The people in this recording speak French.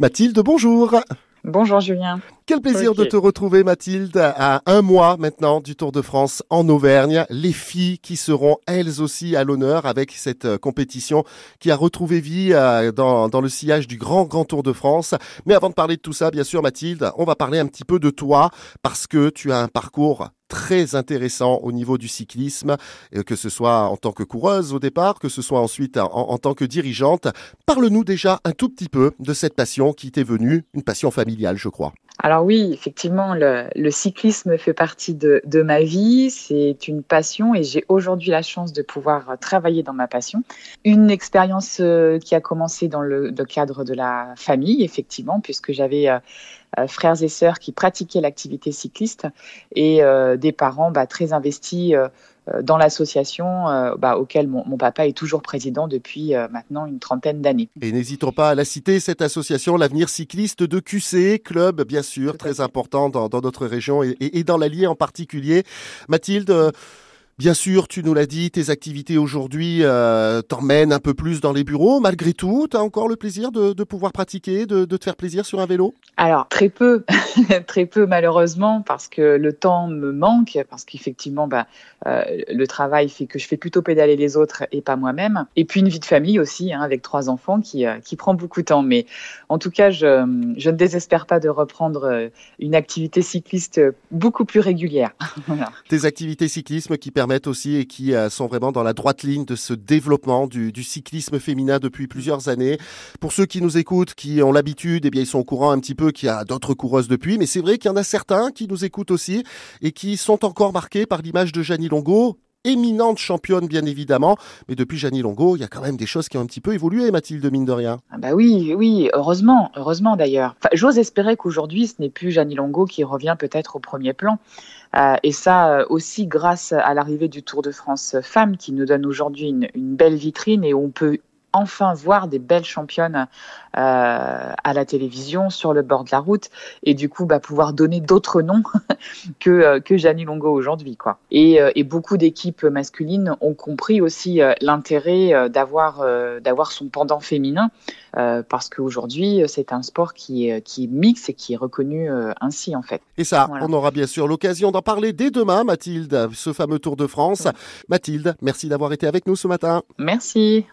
Mathilde, bonjour. Bonjour Julien. Quel plaisir de te retrouver Mathilde à un mois maintenant du Tour de France en Auvergne. Les filles qui seront elles aussi à l'honneur avec cette euh, compétition qui a retrouvé vie euh, dans, dans le sillage du grand grand Tour de France. Mais avant de parler de tout ça, bien sûr Mathilde, on va parler un petit peu de toi parce que tu as un parcours très intéressant au niveau du cyclisme, euh, que ce soit en tant que coureuse au départ, que ce soit ensuite en, tant que dirigeante. Parle-nous déjà un tout petit peu de cette passion qui t'est venue, une passion familiale, je crois. Alors oui, effectivement, le, cyclisme fait partie de, ma vie. C'est une passion et j'ai aujourd'hui la chance de pouvoir travailler dans ma passion. Une expérience euh, qui a commencé dans le, cadre de la famille, effectivement, puisque j'avais euh, euh, frères et sœurs qui pratiquaient l'activité cycliste et des parents bah, très investis dans l'association bah, auquel mon, papa est toujours président depuis maintenant une trentaine d'années. Et n'hésitons pas à la citer, cette association, l'avenir cycliste de QC, club bien sûr, très important dans, notre région et, et, dans l'Allier en particulier. Mathilde, Bien sûr, tu nous l'as dit, tes activités aujourd'hui euh, t'emmènent un peu plus dans les bureaux. Malgré tout, tu as encore le plaisir de, de pouvoir pratiquer, de, de, te faire plaisir sur un vélo? Alors, très peu, très peu malheureusement, parce que le temps me manque, parce qu'effectivement, bah, euh, le travail fait que je fais plutôt pédaler les autres et pas moi-même. Et puis une vie de famille aussi, hein, avec trois enfants, qui, euh, qui prend beaucoup de temps. Mais en tout cas, je, je ne désespère pas de reprendre une activité cycliste beaucoup plus régulière. voilà. Tes activités cyclisme qui permettent aussi et qui euh, sont vraiment dans la droite ligne de ce développement du, cyclisme féminin depuis plusieurs années. Pour ceux qui nous écoutent, qui ont l'habitude, eh bien ils sont au courant un petit peu qu'il y a d'autres coureuses depuis, mais c'est vrai qu'il y en a certains qui nous écoutent aussi et qui sont encore marqués par l'image de Janie Longo, éminente championne bien évidemment, mais depuis Janie Longo, il y a quand même des choses qui ont un petit peu évolué, Mathilde mine de rien. Ah bah oui, oui, heureusement, heureusement d'ailleurs. J'ose espérer qu'aujourd'hui, ce n'est plus Janie Longo qui revient peut-être au premier plan. Euh, et ça euh, aussi grâce à l'arrivée du Tour de France Femmes qui nous donne aujourd'hui une, une, belle vitrine et on peut enfin voir des belles championnes euh, à la télévision, sur le bord de la route, et du coup bah, pouvoir donner d'autres noms que, euh, que Longo aujourd'hui. quoi. Et, euh, et beaucoup d'équipes masculines ont compris aussi euh, l'intérêt d'avoir d'avoir son pendant féminin, parce qu'aujourd'hui c'est un sport qui est, qui est mix et qui est reconnu ainsi en fait. Et ça, on aura bien sûr l'occasion d'en parler dès demain, Mathilde, ce fameux Tour de France. Mathilde, merci d'avoir été avec nous ce matin. Merci.